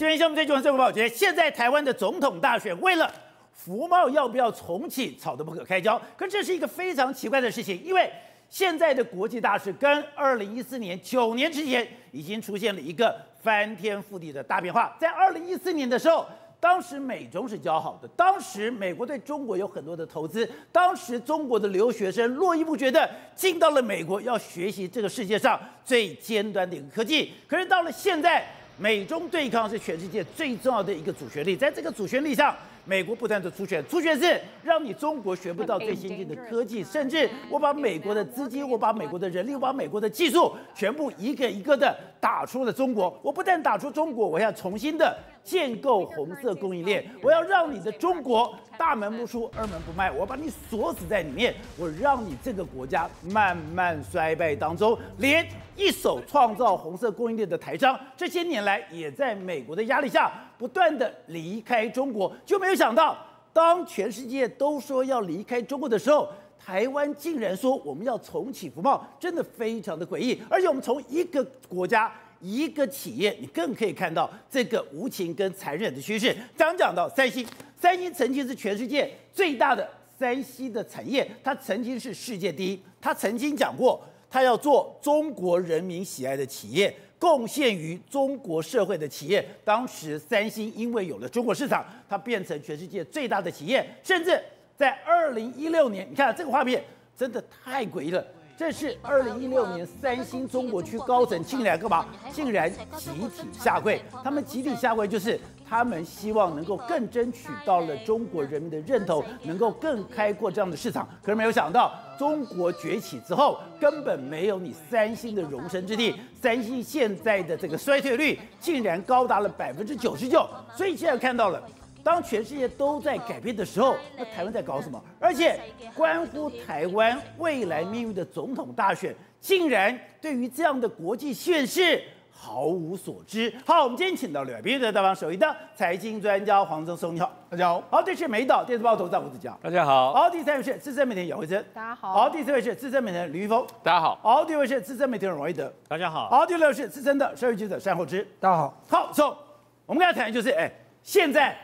今天项目最重要的报，觉得现在台湾的总统大选，为了服贸要不要重启，吵得不可开交。可这是一个非常奇怪的事情，因为现在的国际大事跟二零一四年九年之前已经出现了一个翻天覆地的大变化。在二零一四年的时候，当时美中是交好的，当时美国对中国有很多的投资，当时中国的留学生络绎不绝的进到了美国，要学习这个世界上最尖端的一个科技。可是到了现在，美中对抗是全世界最重要的一个主旋律，在这个主旋律上，美国不断的出拳，出拳是让你中国学不到最先进的科技，甚至我把美国的资金，我把美国的人力，我把美国的技术，全部一个一个的打出了中国。我不但打出中国，我要重新的建构红色供应链，我要让你的中国大门不出，二门不迈，我把你锁死在里面，我让你这个国家慢慢衰败当中，连一手创造红色供应链的台商，这些年来也在美国的压力下不断的离开中国，就没有想到，当全世界都说要离开中国的时候，台湾竟然说我们要重启服贸，真的非常的诡异。而且我们从一个国家、一个企业，你更可以看到这个无情跟残忍的趋势。刚讲到三星，三星曾经是全世界最大的三 C 的产业，它曾经是世界第一，它曾经讲过。它要做中国人民喜爱的企业，贡献于中国社会的企业。当时三星因为有了中国市场，它变成全世界最大的企业。甚至在二零一六年，你看这个画面真的太诡异了。这是二零一六年三星中国区高层竟然干嘛？竟然集体下跪。他们集体下跪就是。他们希望能够更争取到了中国人民的认同，能够更开阔这样的市场。可是没有想到，中国崛起之后，根本没有你三星的容身之地。三星现在的这个衰退率竟然高达了百分之九十九。所以现在看到了，当全世界都在改变的时候，那台湾在搞什么？而且关乎台湾未来命运的总统大选，竟然对于这样的国际现实。毫无所知。好，我们今天请到了别的大方首席的财经专家黄正松，你好，大家好。好，这是美岛电视报头张吴子嘉，大家好。好，第三位是资深媒体人姚惠珍，大家好。好，第四位是资深媒体人林裕丰，大家好。好，第五位是资深媒体人王一德，大家好。好，第六位是资深的社会记者单厚之，大家好。好，走，我们刚才谈的就是，哎，现在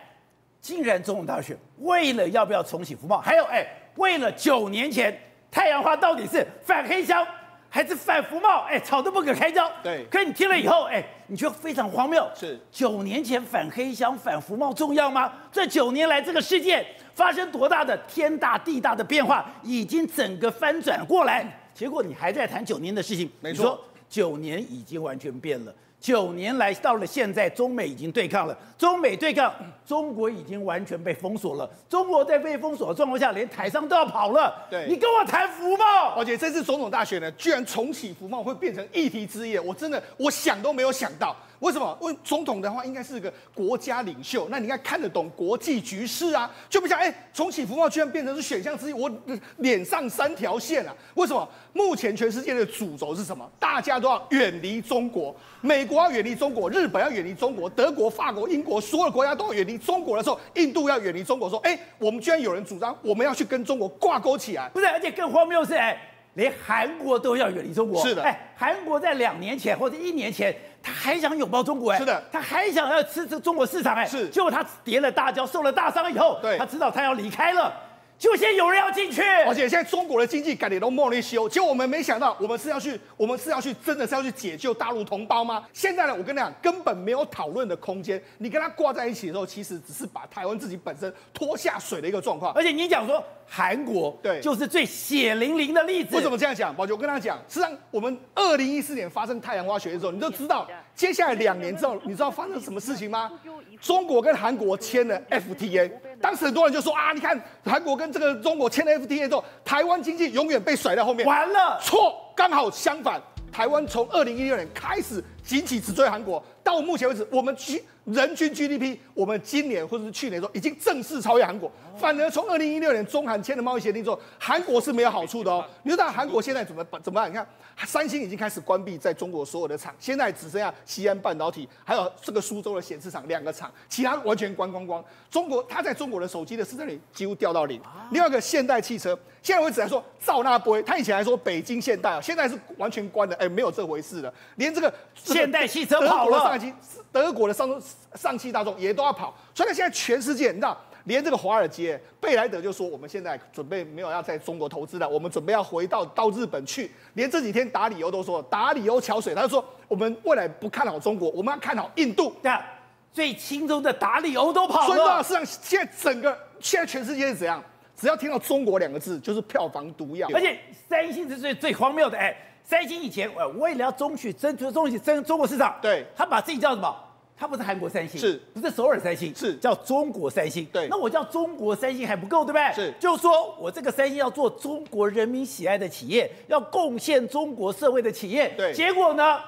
竟然总统大选，为了要不要重启服贸，还有，哎，为了九年前太阳花到底是反黑箱。还是反福茂，哎，吵得不可开交。对，可你听了以后，哎，你觉得非常荒谬。是，九年前反黑箱、反福茂重要吗？这九年来，这个世界发生多大的天大地大的变化，已经整个翻转过来。结果你还在谈九年的事情，没错，你说九年已经完全变了。九年来到了现在，中美已经对抗了。中美对抗，中国已经完全被封锁了。中国在被封锁的状况下，连台商都要跑了。对，你跟我谈福茂，而且这次总统大选呢，居然重启福茂会变成议题之一，我真的我想都没有想到。为什么？问总统的话，应该是个国家领袖，那你应该看得懂国际局势啊，就不像哎，重启服贸居然变成是选项之一，我脸上三条线啊？为什么？目前全世界的主轴是什么？大家都要远离中国，美国要远离中国，日本要远离中国，德国、法国、英国所有国家都要远离中国的时候，印度要远离中国，说哎，我们居然有人主张我们要去跟中国挂钩起来，不是？而且更荒谬的是哎。连韩国都要远离中国。是的，哎，韩国在两年前或者一年前，他还想拥抱中国，哎，是的，他还想要吃这中国市场，哎，是，结果他跌了大跤，受了大伤以后，对，他知道他要离开了。就先有人要进去，而且现在中国的经济改点都莫内修，结果我们没想到，我们是要去，我们是要去，真的是要去解救大陆同胞吗？现在呢，我跟你讲，根本没有讨论的空间。你跟他挂在一起的时候，其实只是把台湾自己本身拖下水的一个状况。而且你讲说韩国对，就是最血淋淋的例子。为什么这样讲？宝杰，我跟他讲，实际上我们二零一四年发生太阳花学运的时候，你都知道，接下来两年之后，你知道发生什么事情吗？中国跟韩国签了 FTA。当时很多人就说啊，你看韩国跟这个中国签了 FTA 之后，台湾经济永远被甩在后面。完了，错，刚好相反，台湾从二零一六年开始紧紧直追韩国，到目前为止，我们均人均 GDP，我们今年或者是去年的时候已经正式超越韩国。反而从二零一六年中韩签了贸易协定之后，韩国是没有好处的哦。你知道韩国现在怎么怎么办？你看，三星已经开始关闭在中国所有的厂，现在只剩下西安半导体还有这个苏州的显示厂两个厂，其他完全关光光。中国它在中国的手机的市占率几乎掉到零。另外一个现代汽车，现在为止来说照那不会，他以前还说北京现代啊，现在是完全关的，哎，没有这回事了，连这个这现代汽车跑了，上汽德国的上上汽大众也都要跑，所以呢，现在全世界你知道。连这个华尔街、贝莱德就说，我们现在准备没有要在中国投资了，我们准备要回到到日本去。连这几天打理欧都说，打理欧桥水，他就说我们未来不看好中国，我们要看好印度。对，最轻松的打理欧都跑了。所以呢，市场现在整个现在全世界是怎样？只要听到中国两个字，就是票房毒药。而且三星是最最荒谬的，哎，三星以前呃为了要争取争取争取争中国市场，对，他把自己叫什么？它不是韩国三星，是不是首尔三星？是叫中国三星。对，那我叫中国三星还不够，对不对？是，就是说我这个三星要做中国人民喜爱的企业，要贡献中国社会的企业。对，结果呢？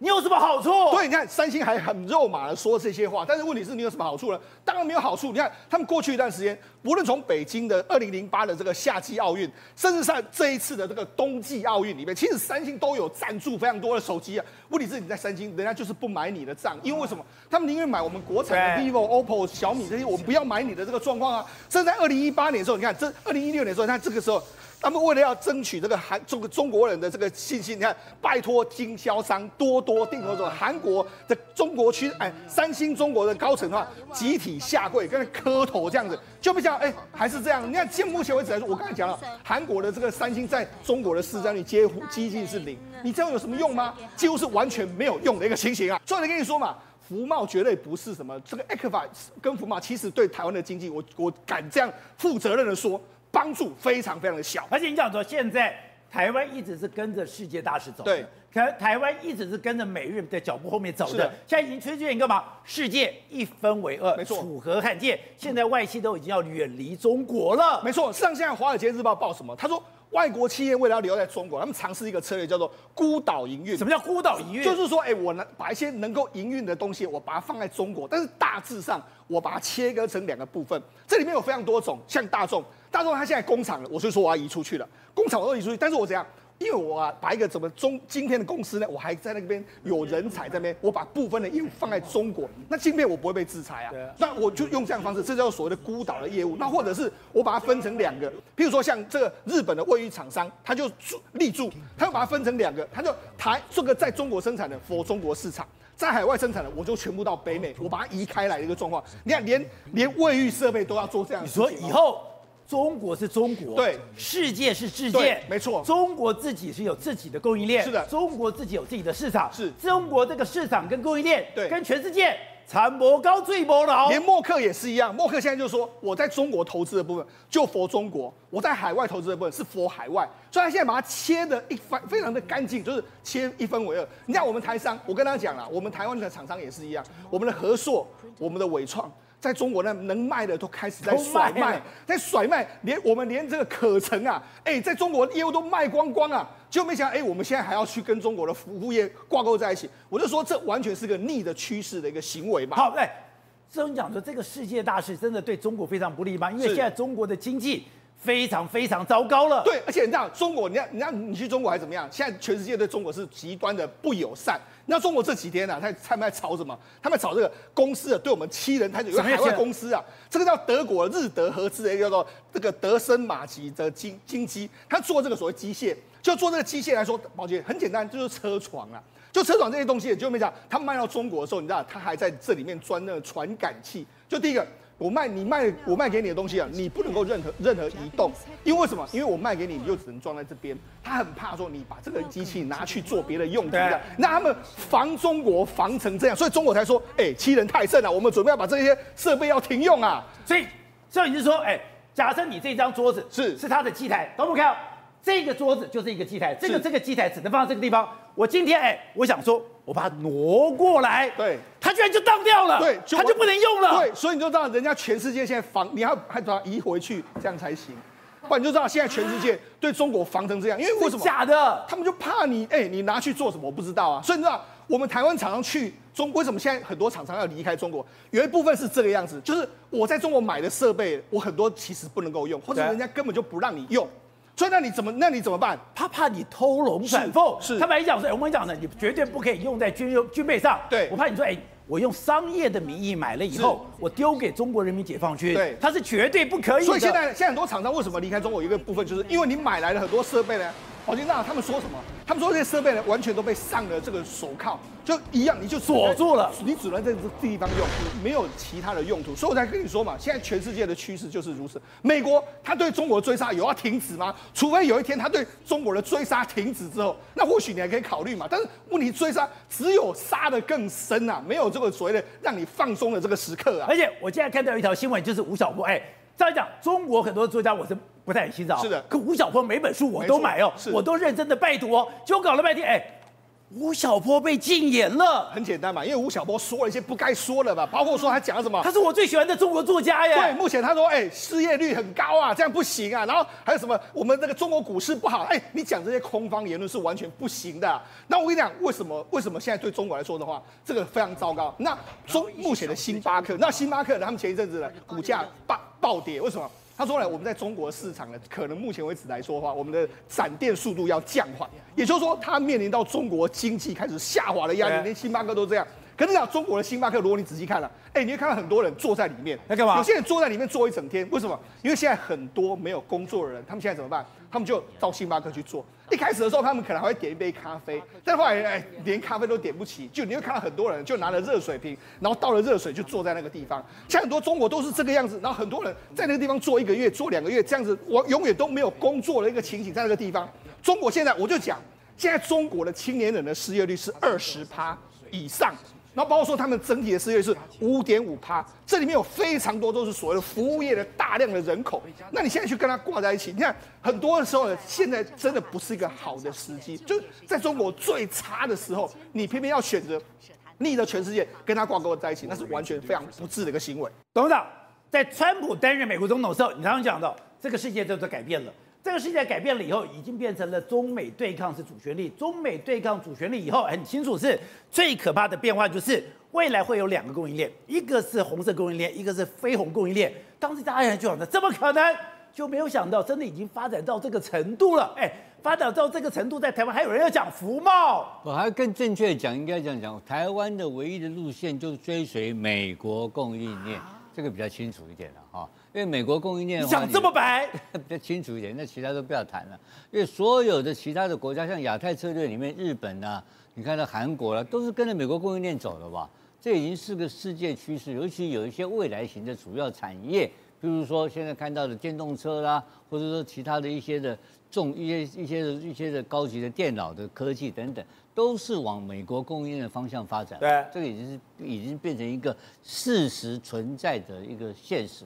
你有什么好处？对，你看三星还很肉麻的说这些话，但是问题是你有什么好处呢？当然没有好处。你看他们过去一段时间，无论从北京的二零零八的这个夏季奥运，甚至在这一次的这个冬季奥运里面，其实三星都有赞助非常多的手机啊。问题是你在三星，人家就是不买你的账，因为为什么？他们宁愿买我们国产的 vivo、OPPO、小米这些，我们不要买你的这个状况啊。甚至在二零一八年的时候，你看这二零一六年的时候，你看这个时候。他们为了要争取这个韩中国中国人的这个信心，你看，拜托经销商多多订购这种韩国的中国区，哎，三星中国的高层的话，集体下跪，跟磕头这样子，就不像哎，还是这样。你看，现目前为止来说，我刚才讲了，韩国的这个三星在中国的市占率几乎接近是零，你这样有什么用吗？几乎是完全没有用的一个情形啊。所以跟你说嘛，福茂绝对不是什么这个 ECFA 跟福茂，其实对台湾的经济，我我敢这样负责任的说。帮助非常非常的小，而且你讲说，现在台湾一直是跟着世界大势走的，对，台台湾一直是跟着美日的脚步后面走的，的现在已经趋近于干嘛？世界一分为二，没错，楚河汉界，现在外企都已经要远离中国了，没错。上现在《华尔街日报》报什么？他说。外国企业为了要留在中国，他们尝试一个策略，叫做孤岛营运。什么叫孤岛营运？就是说，哎，我能把一些能够营运的东西，我把它放在中国，但是大致上我把它切割成两个部分。这里面有非常多种，像大众，大众它现在工厂了，我就说我要移出去了，工厂我都移出去，但是我怎样？因为我啊，把一个怎么中今天的公司呢，我还在那边有人才在那边，我把部分的业务放在中国，那晶片我不会被制裁啊。那我就用这样的方式，这叫所谓的孤岛的业务。那或者是我把它分成两个，譬如说像这个日本的卫浴厂商，他就立住，他就把它分成两个，他就台这个在中国生产的 for 中国市场，在海外生产的我就全部到北美，我把它移开来的一个状况。你看，连连卫浴设备都要做这样。你说以后。中国是中国，对，世界是世界，没错。中国自己是有自己的供应链，是的。中国自己有自己的市场，是。中国这个市场跟供应链，对，跟全世界差不高最不老。连默克也是一样，默克现在就说，我在中国投资的部分就 for 中国，我在海外投资的部分是 for 海外，所以他现在把它切的一分非常的干净，就是切一分为二。你看我们台商，我跟他讲了，我们台湾的厂商也是一样，我们的和硕，我们的伟创。在中国呢，能卖的都开始在甩卖，在甩卖，连我们连这个可成啊，哎，在中国业务都卖光光啊，就没想到，哎，我们现在还要去跟中国的服务业挂钩在一起，我就说这完全是个逆的趋势的一个行为嘛。好，哎，这种讲说这个世界大势真的对中国非常不利吗？因为现在中国的经济非常非常糟糕了。对，而且你知道中国，你看，你看你去中国还怎么样？现在全世界对中国是极端的不友善。那中国这几天呢、啊，他他们在炒什么？他们炒这个公司啊，对我们欺人太久。有个海外公司啊，这个叫德国日德合资的一个叫做这个德森马吉的金金机，他做这个所谓机械，就做这个机械来说，宝杰很简单，就是车床啊，就车床这些东西，就没讲，他卖到中国的时候，你知道，他还在这里面装那个传感器，就第一个。我卖你卖我卖给你的东西啊，你不能够任何任何移动，因为为什么？因为我卖给你，你就只能装在这边。他很怕说你把这个机器拿去做别的用途的，那他们防中国防成这样，所以中国才说，哎、欸，欺人太甚了，我们准备要把这些设备要停用啊。所以，所以你是说，哎、欸，假设你这张桌子是是他的机台，懂不懂？这个桌子就是一个机台，这个这个机台只能放在这个地方。我今天哎，我想说，我把它挪过来，对，它居然就当掉了，对，它就不能用了，对，所以你就知道人家全世界现在防，你要还把它移回去，这样才行。不然你就知道现在全世界对中国防成这样，因为为什么？假的，他们就怕你，哎，你拿去做什么？我不知道啊。所以你知道，我们台湾厂商去中，为什么现在很多厂商要离开中国？有一部分是这个样子，就是我在中国买的设备，我很多其实不能够用，或者人家根本就不让你用。所以那你怎么那你怎么办？他怕你偷龙转凤。是，他本来讲说，我跟你讲的，你绝对不可以用在军用军备上。对，我怕你说，哎，我用商业的名义买了以后，我丢给中国人民解放军。对，他是绝对不可以的。所以现在现在很多厂商为什么离开中国？一个部分就是因为你买来了很多设备呢。宝杰，那他们说什么？他们说这些设备呢，完全都被上了这个手铐，就一样，你就锁住了，你只能在这地方用，没有其他的用途。所以我才跟你说嘛，现在全世界的趋势就是如此。美国他对中国的追杀有要停止吗？除非有一天他对中国的追杀停止之后，那或许你还可以考虑嘛。但是问题追杀只有杀的更深啊，没有这个所谓的让你放松的这个时刻啊。而且我现在看到一条新闻，就是吴晓波，哎，再讲中国很多作家我是。不太欣赏，是的。可吴晓波每本书我都买哦，我都认真的拜读哦。结果搞了半天，哎，吴晓波被禁言了。很简单嘛，因为吴晓波说了一些不该说的吧，包括说他讲了什么。他是我最喜欢的中国作家呀。对，目前他说，哎，失业率很高啊，这样不行啊。然后还有什么，我们那个中国股市不好，哎，你讲这些空方言论是完全不行的。那我跟你讲，为什么？为什么现在对中国来说的话，这个非常糟糕？那中目前的星巴克，那星巴克他们前一阵子呢，股价暴暴跌，为什么？他说了，我们在中国市场呢，可能目前为止来说的话，我们的闪电速度要降缓，也就是说，它面临到中国经济开始下滑的压力，连星巴克都这样。可是讲中国的星巴克，如果你仔细看了，哎，你会看到很多人坐在里面，在干嘛？有些人坐在里面坐一整天，为什么？因为现在很多没有工作的人，他们现在怎么办？他们就到星巴克去做。一开始的时候，他们可能还会点一杯咖啡，但后来哎，连咖啡都点不起，就你会看到很多人就拿了热水瓶，然后倒了热水就坐在那个地方。像很多中国都是这个样子，然后很多人在那个地方坐一个月、坐两个月，这样子我永远都没有工作的一个情形在那个地方。中国现在我就讲，现在中国的青年人的失业率是二十趴以上。然后包括说他们整体的失业是五点五趴，这里面有非常多都是所谓的服务业的大量的人口。那你现在去跟他挂在一起，你看很多的时候呢，现在真的不是一个好的时机。就在中国最差的时候，你偏偏要选择逆着全世界跟他挂钩在一起，那是完全非常不智的一个行为。董事长，在川普担任美国总统的时候，你刚刚讲到这个世界都在改变了。这个世界改变了以后，已经变成了中美对抗是主旋律。中美对抗主旋律以后，很清楚是最可怕的变化，就是未来会有两个供应链，一个是红色供应链，一个是非红供应链。当时大家就想着，怎么可能？就没有想到，真的已经发展到这个程度了。哎，发展到这个程度，在台湾还有人要讲服贸。我还更正确的讲，应该这样讲，台湾的唯一的路线就是追随美国供应链，这个比较清楚一点了哈。因为美国供应链讲这么白，比较清楚一点，那其他都不要谈了。因为所有的其他的国家，像亚太策略里面，日本啊，你看到韩国啊，都是跟着美国供应链走的吧？这已经是个世界趋势，尤其有一些未来型的主要产业，比如说现在看到的电动车啦，或者说其他的一些的重一些一些的一些的高级的电脑的科技等等，都是往美国供应链的方向发展。对，这个已经是已经变成一个事实存在的一个现实。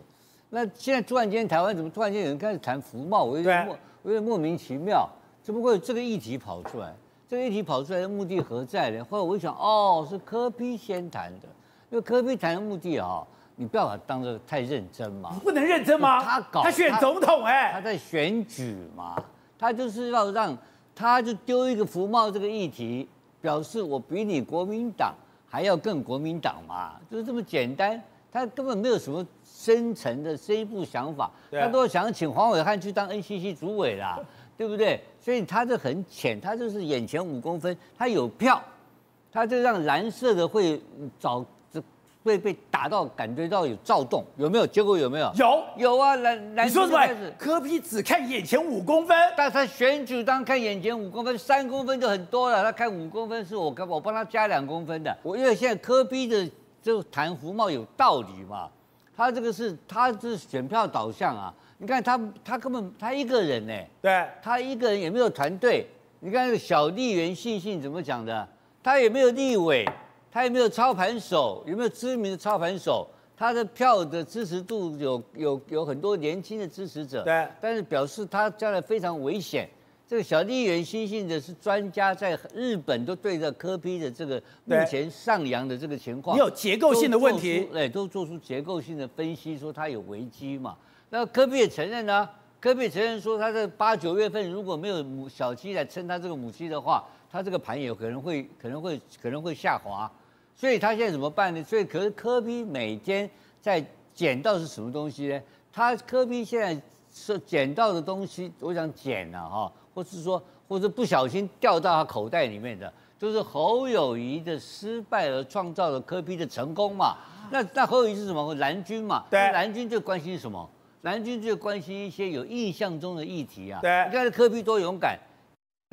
那现在突然间台湾怎么突然间有人开始谈服贸？我有点莫，我有点莫名其妙。只不过这个议题跑出来，这个议题跑出来的目的何在呢？后来我一想，哦，是柯 P 先谈的。因为柯 P 谈的目的啊、哦，你不要把它当做太认真嘛。不能认真吗？他搞他选总统哎、欸，他在选举嘛，他就是要让，他就丢一个服贸这个议题，表示我比你国民党还要更国民党嘛，就是这么简单。他根本没有什么。深层的这一步想法，他都想请黄伟汉去当 NCC 主委啦，对不对？所以他这很浅，他就是眼前五公分，他有票，他就让蓝色的会找会被打到，感觉到有躁动，有没有？结果有没有？有有啊，蓝蓝。你说什么？柯批只看眼前五公分，但他选举当看眼前五公分，三公分就很多了，他看五公分是我我帮他加两公分的，我因为现在柯批的就谈服贸有道理嘛。他这个是，他是选票导向啊！你看他，他根本他一个人呢，对，他一个人也没有团队。你看那个小丽媛信信怎么讲的？他也没有立委，他也没有操盘手，有没有知名的操盘手？他的票的支持度有有有很多年轻的支持者，对，但是表示他将来非常危险。这个小笠原新信的是专家，在日本都对着柯 P 的这个目前上扬的这个情况，你有结构性的问题，哎，都做出结构性的分析，说它有危机嘛。那科比也承认呢、啊，柯 P 也承认说，他在八九月份如果没有母小鸡来撑他这个母鸡的话，他这个盘也可能会可能会可能会下滑。所以他现在怎么办呢？所以可是柯 P 每天在捡到是什么东西呢？他科比现在是捡到的东西，我想捡了哈。或是说，或者不小心掉到他口袋里面的，就是侯友谊的失败而创造了柯批的成功嘛？那那侯友宜是什么？蓝军嘛？对，蓝军最关心什么？蓝军最关心一些有印象中的议题啊。对，你看柯批多勇敢，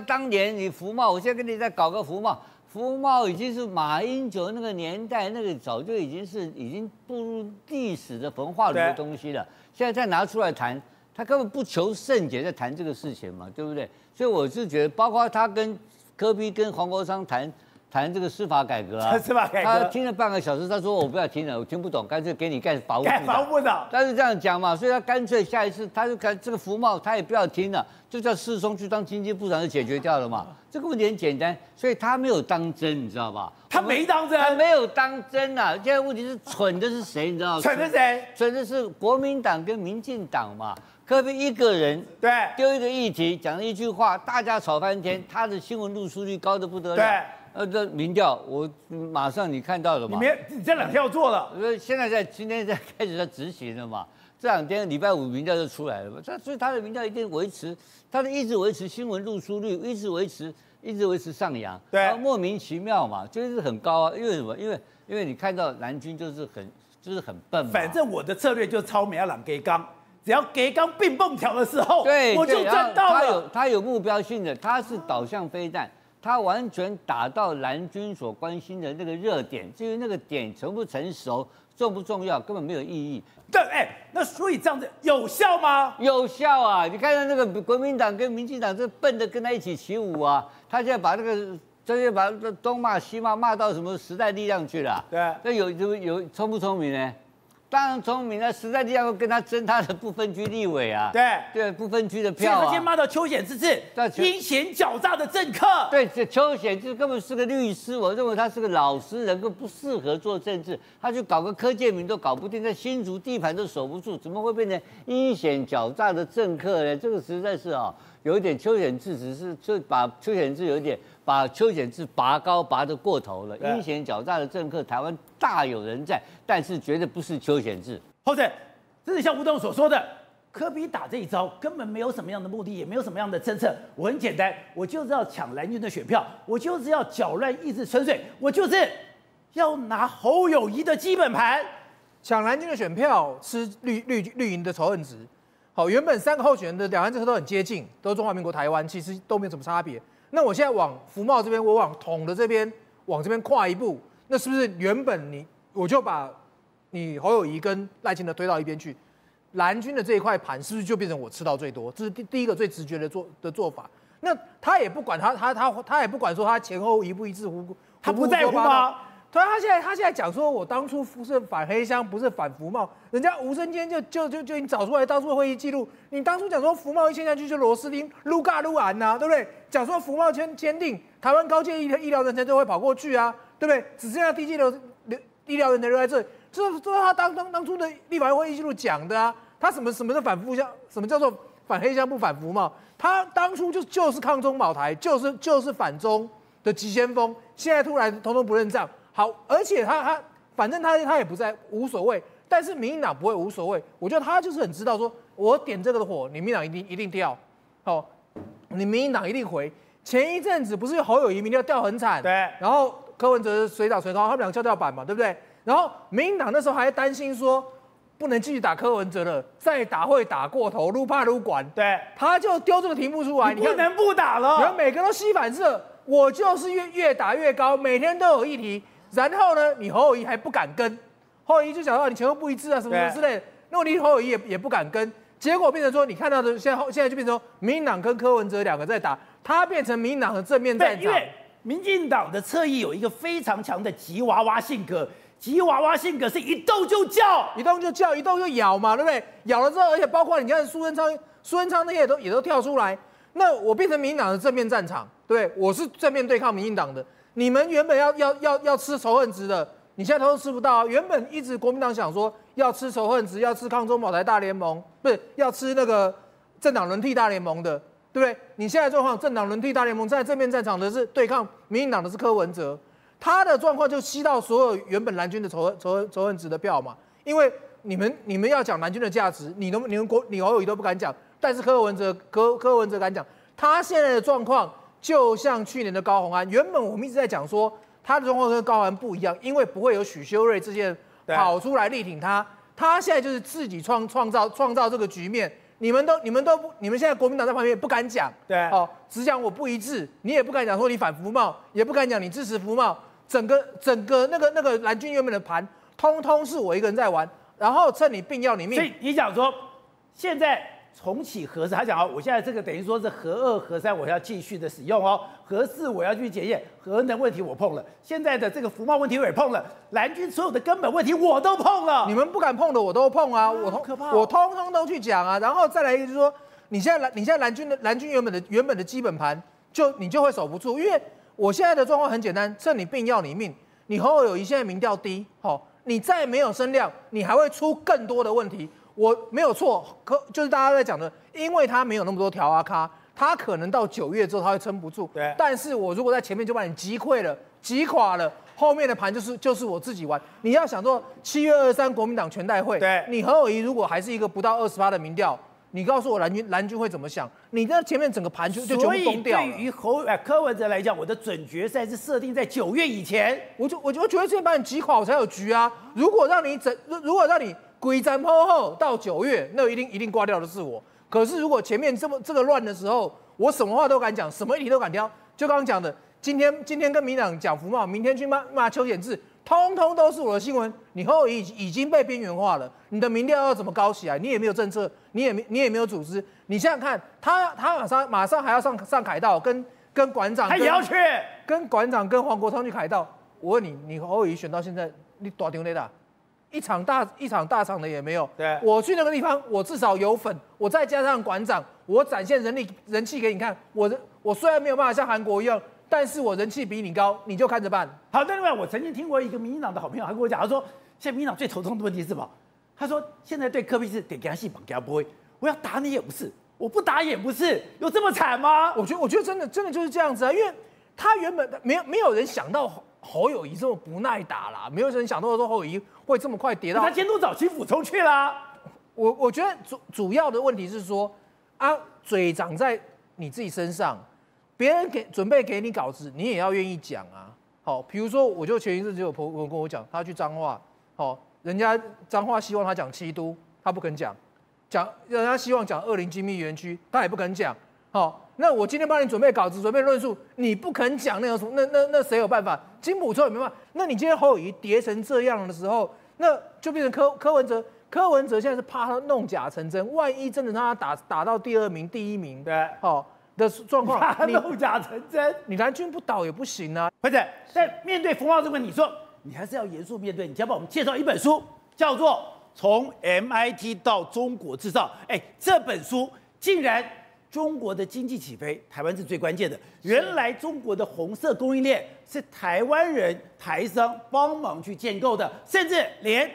当年你服贸，我现在跟你再搞个服贸，服贸已经是马英九那个年代，那个早就已经是已经步入历史的焚化炉的东西了。现在再拿出来谈，他根本不求甚解，在谈这个事情嘛，对不对？所以我是觉得，包括他跟柯比跟黄国昌谈。谈这个司法改革啊，司法改革，他听了半个小时，他说我不要听了，我听不懂，干脆给你干法务部。盖法务部长，他是这样讲嘛，所以他干脆下一次他就看这个服贸，他也不要听了，就叫世聪去当经济部长就解决掉了嘛。这个问题很简单，所以他没有当真，你知道吧？他没当真，他没有当真啊！现在问题是蠢的是谁？你知道吗？蠢的谁？蠢的是国民党跟民进党嘛。柯 P 一个人对丢一个议题，讲了一句话，大家吵翻天，他的新闻露出率高的不得了。对。呃，这民调我马上你看到了吗？你没，你这两天要做了。呃，现在在今天在开始在执行了嘛？这两天礼拜五民调就出来了嘛？他所以他的民调一定维持，他的一直维持新闻露出率，一直维持，一直维持上扬。对，莫名其妙嘛，就是很高啊。因为什么？因为因为你看到蓝军就是很就是很笨嘛。反正我的策略就是抄美亚朗给刚，只要给刚并蹦跳的时候，对，我就赚到了。他有他有目标性的，他是导向飞弹。他完全打到蓝军所关心的那个热点，至于那个点成不成熟、重不重要，根本没有意义。对，哎，那所以这样子有效吗？有效啊！你看到那个国民党跟民进党这笨的跟他一起起舞啊！他现在把那个这些把东骂西骂骂到什么时代力量去了？对，那有有有聪不聪明呢？当然聪明了，时代力量要跟他争他的不分区立委啊，对对，不分区的票啊。先骂到邱显志是阴险狡诈的政客。对，这邱显志根本是个律师，我认为他是个老实人，更不适合做政治。他去搞个柯建明都搞不定，在新竹地盘都守不住，怎么会变成阴险狡诈的政客呢？这个实在是啊，有一点邱显智只是就把邱显智有一点。把邱显智拔高拔得过头了，阴险狡诈的政客，台湾大有人在，但是绝对不是邱显智。后者，这是像吴董所说的，科比打这一招根本没有什么样的目的，也没有什么样的政策。我很简单，我就是要抢蓝军的选票，我就是要搅乱意志春水，我就是要拿侯友宜的基本盘，抢蓝军的选票，吃绿绿绿营的仇恨值。好，原本三个候选人的两岸政策都很接近，都是中华民国台湾，其实都没有什么差别。那我现在往福茂这边，我往统的这边往这边跨一步，那是不是原本你我就把你侯友谊跟赖清德推到一边去，蓝军的这一块盘是不是就变成我吃到最多？这是第第一个最直觉的做的做法。那他也不管他他他他也不管说他前后一步一致乎，他不在乎吗？对啊，他现在他现在讲说，我当初是反黑箱，不是反服贸。人家吴声坚就就就就已经找出来当初的会议记录。你当初讲说服贸一签下去就螺丝钉撸嘎撸完呐，对不对？讲说服贸签签订，台湾高阶医医疗人才就会跑过去啊，对不对？只剩下低阶的医疗人才留在这里，这这是他当当当初的立法会议记录讲的啊。他什么什么是反服箱？什么叫做反黑箱不反服贸？他当初就就是抗中保台，就是就是反中的急先锋，现在突然统统不认账。好，而且他他反正他他也不在无所谓，但是民进党不会无所谓。我觉得他就是很知道说，我点这个的火，你民进党一定一定掉。好，你民进党一定回。前一阵子不是侯友宜民调掉很惨，对，然后柯文哲水涨船高，他们两个跷跷板嘛，对不对？然后民进党那时候还担心说，不能继续打柯文哲了，再打会打过头，撸怕撸管。对，他就丢这个题目出来，你不能不打了，你们每个都吸反射，我就是越越打越高，每天都有议题。然后呢，你侯友谊还不敢跟，侯友谊就想到你前后不一致啊，什么什么之类的。那你侯友谊也也不敢跟，结果变成说，你看到的现在现在就变成说，民进党跟柯文哲两个在打，他变成民进党的正面战场。因为民进党的侧翼有一个非常强的吉娃娃性格，吉娃娃性格是一动就叫，一动就叫，一动就咬嘛，对不对？咬了之后，而且包括你看苏贞昌、苏贞昌那些也都也都跳出来，那我变成民进党的正面战场，对？我是正面对抗民进党的。你们原本要要要要吃仇恨值的，你现在都吃不到！原本一直国民党想说要吃仇恨值，要吃抗中保台大联盟，不是要吃那个政党轮替大联盟的，对不对？你现在状况，政党轮替大联盟在正面战场的是对抗民进党的是柯文哲，他的状况就吸到所有原本蓝军的仇恨仇恨仇恨值的票嘛。因为你们你们要讲蓝军的价值，你都你们国你侯友宜都不敢讲，但是柯文哲柯柯文哲敢讲，他现在的状况。就像去年的高虹安，原本我们一直在讲说他的状况跟高虹安不一样，因为不会有许修睿这些人跑出来力挺他，他现在就是自己创创造创造这个局面，你们都你们都不，你们现在国民党在旁边也不敢讲，对，哦，只讲我不一致，你也不敢讲说你反服贸，也不敢讲你支持服贸，整个整个那个那个蓝军原本的盘，通通是我一个人在玩，然后趁你病要你命，所以你想说现在。重启核四，他讲哦，我现在这个等于说是核二、核三，我要继续的使用哦。核四我要去检验，核能问题我碰了，现在的这个服贸问题我也碰了，蓝军所有的根本问题我都碰了。你们不敢碰的我都碰啊，我通可怕、我通通都去讲啊。然后再来一个就是说，你现在蓝，你现在蓝军的蓝军原本的原本的基本盘，就你就会守不住，因为我现在的状况很简单，趁你病要你命，你侯友宜现在民调低，好、哦，你再没有声量，你还会出更多的问题。我没有错，可就是大家在讲的，因为他没有那么多条啊咖，他可能到九月之后他会撑不住。对，但是我如果在前面就把你击溃了、击垮了，后面的盘就是就是我自己玩。你要想说七月二十三国民党全代会，对，你何友谊如果还是一个不到二十八的民调，你告诉我蓝军蓝军会怎么想？你在前面整个盘就就全部崩掉。所以对于侯呃柯文哲来讲，我的准决赛是设定在九月以前，我就我就觉得这把你击垮我才有局啊。如果让你整，如果让你。鬼战破后到九月，那一定一定挂掉的是我。可是如果前面这么这个乱的时候，我什么话都敢讲，什么议题都敢挑。就刚刚讲的，今天今天跟民党讲服贸，明天去骂骂邱显智，通通都是我的新闻。你后已已经被边缘化了，你的民调要怎么高起来？你也没有政策，你也没你也没有组织。你想想看，他他马上马上还要上上凯道，跟跟馆长，他也要去，跟馆长跟黄国昌去凯道。我问你，你侯友宜选到现在，你多丢雷打？一场大一场大场的也没有。对，我去那个地方，我至少有粉，我再加上馆长，我展现人力人气给你看。我我虽然没有办法像韩国一样，但是我人气比你高，你就看着办。好，另外我曾经听过一个民进党的好朋友，他跟我讲，他说现在民进党最头痛的问题是什么？他说现在对柯 P 是点给他戏绑给他不会，我要打你也不是，我不打也不是，有这么惨吗？我觉得我觉得真的真的就是这样子啊，因为他原本没有没有人想到。侯友谊这么不耐打啦，没有人想到说侯友谊会这么快跌到。他监督早期俯冲去啦。我我觉得主主要的问题是说，啊，嘴长在你自己身上，别人给准备给你稿子，你也要愿意讲啊。好，比如说，我就前一阵子有朋友跟我讲，他去彰化，好，人家彰化希望他讲七都，他不肯讲，讲人家希望讲二林精密园区，他也不肯讲，好。那我今天帮你准备稿子，准备论述，你不肯讲，那有什么？那那那谁有办法？金普聪也没办法。那你今天侯友谊跌成这样的时候，那就变成柯柯文哲。柯文哲现在是怕他弄假成真，万一真的让他打打到第二名、第一名，对，好的状况，他弄假成真，你蓝军不倒也不行啊。或者在面对服贸这个问题，你说你还是要严肃面对。你先帮我们介绍一本书，叫做《从 MIT 到中国制造》。哎，这本书竟然。中国的经济起飞，台湾是最关键的。原来中国的红色供应链是台湾人台商帮忙去建构的，甚至连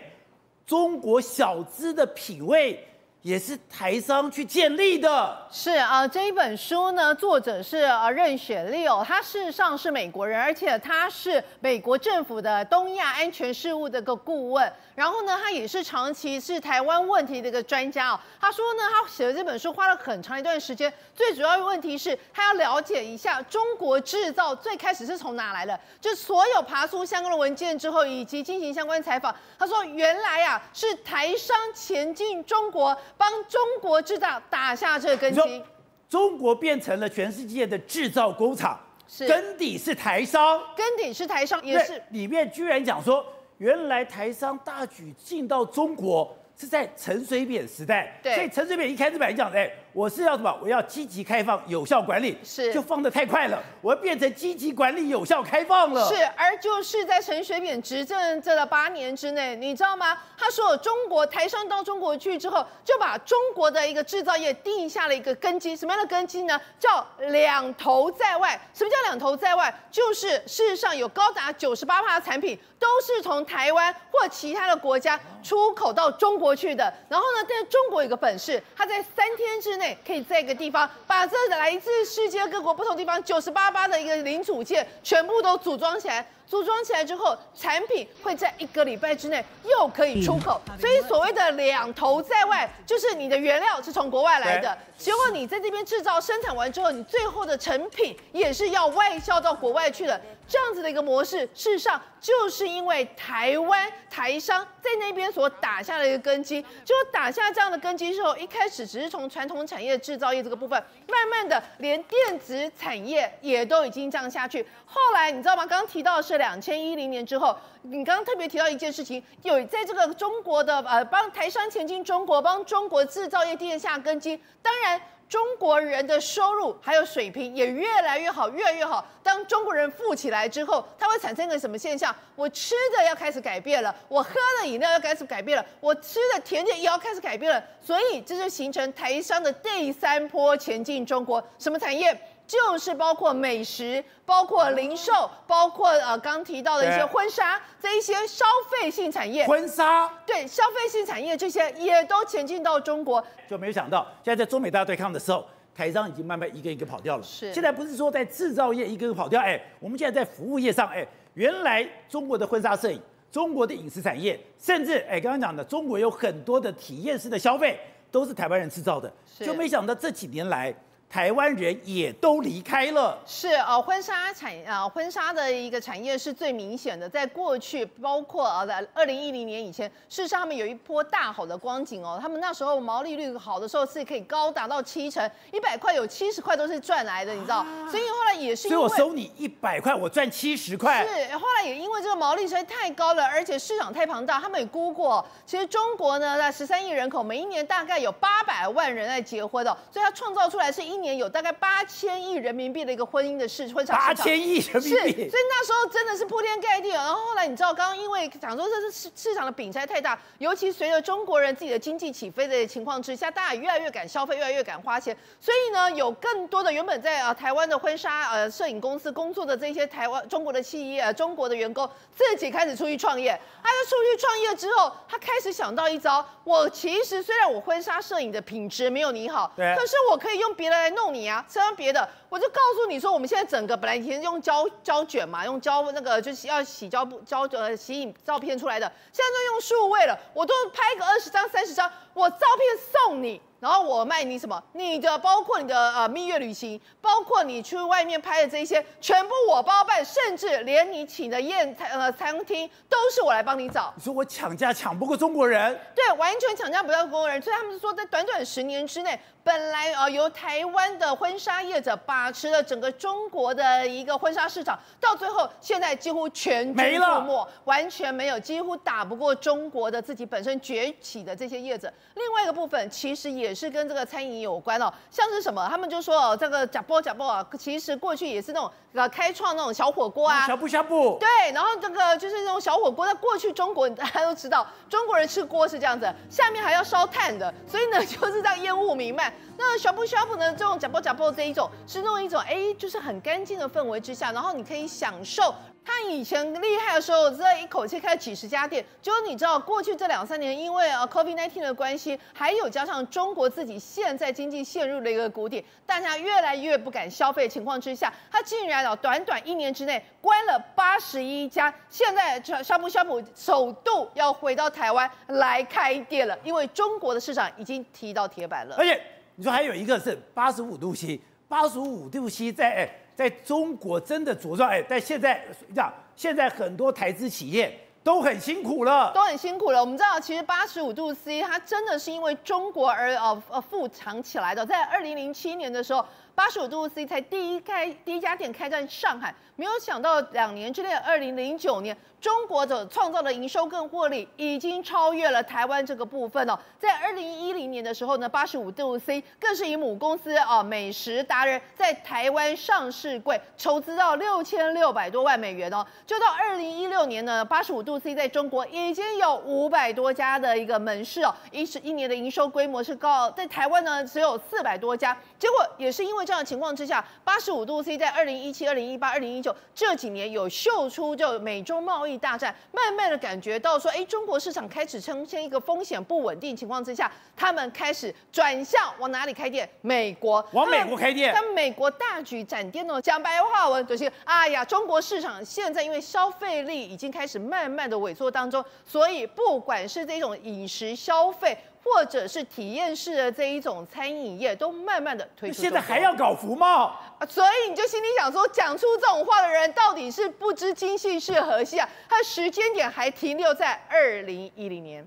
中国小资的品味。也是台商去建立的，是啊，这一本书呢，作者是呃任雪莉哦，他事实上是美国人，而且他是美国政府的东亚安全事务的一个顾问，然后呢，他也是长期是台湾问题的一个专家哦。他说呢，他写的这本书花了很长一段时间，最主要的问题是他要了解一下中国制造最开始是从哪来的，就所有爬出相关的文件之后，以及进行相关采访，他说原来啊是台商前进中国。帮中国制造打下这个根基，中国变成了全世界的制造工厂，是。根底是台商，根底是台商，也是。里面居然讲说，原来台商大举进到中国是在陈水扁时代，对，所以陈水扁一开始本来讲的，哎。我是要什么？我要积极开放、有效管理，是就放的太快了，我要变成积极管理、有效开放了。是，而就是在陈水扁执政这了八年之内，你知道吗？他说中国台商到中国去之后，就把中国的一个制造业定下了一个根基，什么样的根基呢？叫两头在外。什么叫两头在外？就是事实上有高达九十八趴的产品都是从台湾或其他的国家出口到中国去的。然后呢，但是中国有个本事，他在三天之内。可以在一个地方把这来自世界各国不同地方九十八八的一个零组件全部都组装起来，组装起来之后，产品会在一个礼拜之内又可以出口。所以所谓的两头在外，就是你的原料是从国外来的，结果你在这边制造生产完之后，你最后的成品也是。要外销到国外去的。这样子的一个模式，事实上就是。因为台湾台商在那边所打下的一个根基。结果打下这样的根基之后，一开始只是。从传统产业制造业这个部分，慢慢的连电子产业也都已经这样下去。后来你知道吗？刚刚提到的是两千一零年之后，你刚刚特别提到一件事情，有在这个中国的呃帮台商前进中国，帮中国制造业奠下根基。当然。中国人的收入还有水平也越来越好，越来越好。当中国人富起来之后，它会产生一个什么现象？我吃的要开始改变了，我喝的饮料要开始改变了，我吃的甜点也要开始改变了。所以这就形成台商的第三波前进中国什么产业？就是包括美食，包括零售，包括呃刚提到的一些婚纱，这一些消费性产业。婚纱对，消费性产业这些也都前进到中国。就没有想到，现在在中美大对抗的时候，台商已经慢慢一个一个跑掉了。是。现在不是说在制造业一个一个跑掉，哎，我们现在在服务业上，哎，原来中国的婚纱摄影、中国的饮食产业，甚至哎刚刚讲的，中国有很多的体验式的消费，都是台湾人制造的。是。就没想到这几年来。台湾人也都离开了，是呃，婚纱产呃，婚纱的一个产业是最明显的。在过去，包括呃，在二零一零年以前，事实上他们有一波大好的光景哦。他们那时候毛利率好的时候是可以高达到七成，一百块有七十块都是赚来的，你知道？啊、所以后来也是因为，所以我收你一百块，我赚七十块。是，后来也因为这个毛利实在太高了，而且市场太庞大，他们也估过，其实中国呢，在十三亿人口，每一年大概有八百万人在结婚的，所以它创造出来是一。年有大概八千亿人民币的一个婚姻的市婚纱市场，八千亿人民币，所以那时候真的是铺天盖地。然后后来你知道，刚刚因为讲说这是市市场的饼才太大，尤其随着中国人自己的经济起飞的情况之下，大家也越来越敢消费，越来越敢花钱。所以呢，有更多的原本在呃台湾的婚纱呃摄影公司工作的这些台湾中国的企业、呃、中国的员工，自己开始出去创业。他就出去创业之后，他开始想到一招：我其实虽然我婚纱摄影的品质没有你好，对，可是我可以用别的来弄你啊，什么别的？我就告诉你说，我们现在整个本来以前用胶胶卷嘛，用胶那个就是要洗胶布胶呃洗影照片出来的，现在都用数位了，我都拍个二十张三十张，我照片送你。然后我卖你什么？你的包括你的呃蜜月旅行，包括你去外面拍的这些，全部我包办，甚至连你请的宴餐呃餐厅都是我来帮你找。你说我抢价抢不过中国人？对，完全抢价不到中国人。所以他们说，在短短十年之内，本来呃由台湾的婚纱业者把持了整个中国的一个婚纱市场，到最后现在几乎全军覆没，完全没有，几乎打不过中国的自己本身崛起的这些业者。另外一个部分其实也。是跟这个餐饮有关哦，像是什么，他们就说哦，这个呷哺呷哺啊，其实过去也是那种呃开创那种小火锅啊，呷哺呷哺，对，然后这个就是那种小火锅，在过去中国大家都知道，中国人吃锅是这样子，下面还要烧炭的，所以呢 就是这样烟雾弥漫。那呷哺呷哺呢，这种呷哺呷哺这一种是那种一种哎，就是很干净的氛围之下，然后你可以享受。他以前厉害的时候，在一口气开了几十家店。就你知道，过去这两三年，因为呃 COVID nineteen 的关系，还有加上中国自己现在经济陷入了一个谷底，大家越来越不敢消费情况之下，他竟然啊，短短一年之内关了八十一家。现在呷哺呷哺首度要回到台湾来开店了，因为中国的市场已经踢到铁板了。而且你说还有一个是八十五度 C，八十五度 C 在。在中国真的茁壮哎，但现在这样，现在很多台资企业都很辛苦了，都很辛苦了。我们知道，其实八十五度 C 它真的是因为中国而呃呃富强起来的。在二零零七年的时候，八十五度 C 才第一开第一家店开在上海，没有想到两年之内，二零零九年。中国的创造的营收跟获利已经超越了台湾这个部分哦。在二零一零年的时候呢，八十五度 C 更是以母公司啊美食达人在台湾上市柜筹资到六千六百多万美元哦。就到二零一六年呢，八十五度 C 在中国已经有五百多家的一个门市哦，一十一年的营收规模是高，在台湾呢只有四百多家。结果也是因为为这样的情况之下，八十五度 C 在二零一七、二零一八、二零一九这几年有秀出就美中贸易大战，慢慢的感觉到说，哎，中国市场开始呈现一个风险不稳定情况之下，他们开始转向往哪里开店？美国，往美国开店。但美国大举展店呢，讲白话文就是，哎呀，中国市场现在因为消费力已经开始慢慢的萎缩当中，所以不管是这种饮食消费。或者是体验式的这一种餐饮业都慢慢的推出，现在还要搞服贸啊？所以你就心里想说，讲出这种话的人到底是不知今夕是何夕啊？他的时间点还停留在二零一零年。